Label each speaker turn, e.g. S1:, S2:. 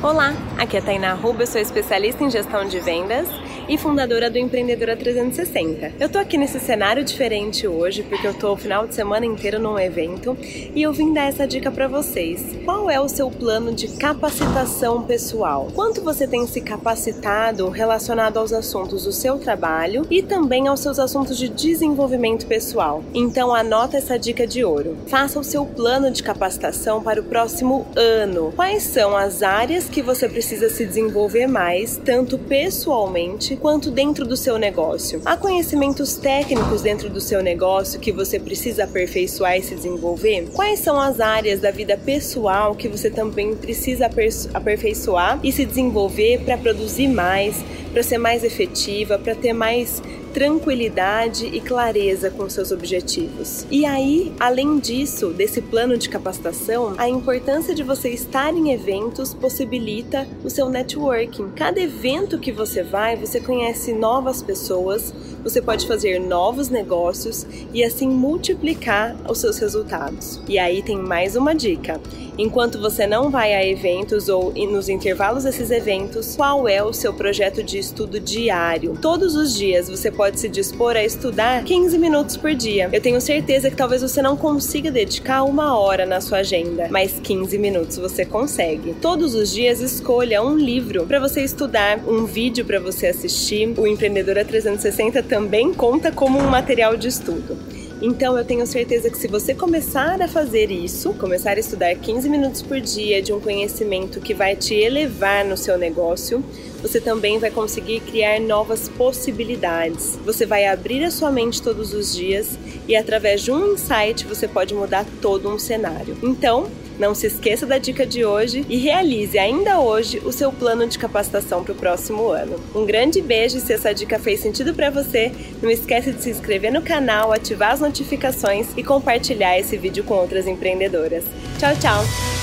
S1: Olá, aqui é a Tainá Ruba, eu sou especialista em gestão de vendas e fundadora do Empreendedora 360. Eu tô aqui nesse cenário diferente hoje porque eu tô o final de semana inteiro num evento e eu vim dar essa dica para vocês. Qual é o seu plano de capacitação pessoal? Quanto você tem se capacitado relacionado aos assuntos do seu trabalho e também aos seus assuntos de desenvolvimento pessoal? Então anota essa dica de ouro. Faça o seu plano de capacitação para o próximo ano. Quais são as áreas que você precisa se desenvolver mais, tanto pessoalmente quanto dentro do seu negócio. Há conhecimentos técnicos dentro do seu negócio que você precisa aperfeiçoar e se desenvolver? Quais são as áreas da vida pessoal que você também precisa aperfeiçoar e se desenvolver para produzir mais, para ser mais efetiva, para ter mais tranquilidade e clareza com seus objetivos. E aí, além disso, desse plano de capacitação, a importância de você estar em eventos possibilita o seu networking. Cada evento que você vai, você conhece novas pessoas, você pode fazer novos negócios e assim multiplicar os seus resultados. E aí tem mais uma dica. Enquanto você não vai a eventos ou nos intervalos desses eventos, qual é o seu projeto de estudo diário? Todos os dias você pode se dispor a estudar 15 minutos por dia. Eu tenho certeza que talvez você não consiga dedicar uma hora na sua agenda, mas 15 minutos você consegue. Todos os dias escolha um livro para você estudar, um vídeo para você assistir. O Empreendedora 360 também conta como um material de estudo. Então eu tenho certeza que se você começar a fazer isso, começar a estudar 15 minutos por dia de um conhecimento que vai te elevar no seu negócio, você também vai conseguir criar novas possibilidades. Você vai abrir a sua mente todos os dias e através de um insight você pode mudar todo um cenário. Então, não se esqueça da dica de hoje e realize ainda hoje o seu plano de capacitação para o próximo ano. Um grande beijo se essa dica fez sentido para você. Não esqueça de se inscrever no canal, ativar as notificações e compartilhar esse vídeo com outras empreendedoras. Tchau, tchau!